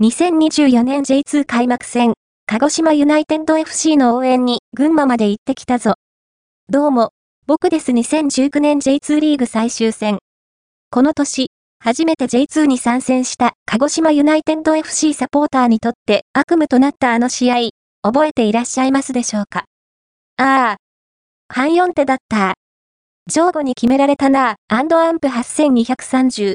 2024年 J2 開幕戦、鹿児島ユナイテッド FC の応援に群馬まで行ってきたぞ。どうも、僕です2019年 J2 リーグ最終戦。この年、初めて J2 に参戦した鹿児島ユナイテッド FC サポーターにとって悪夢となったあの試合、覚えていらっしゃいますでしょうか？ああ、半4手だった。上後に決められたな、アンドアンプ8230。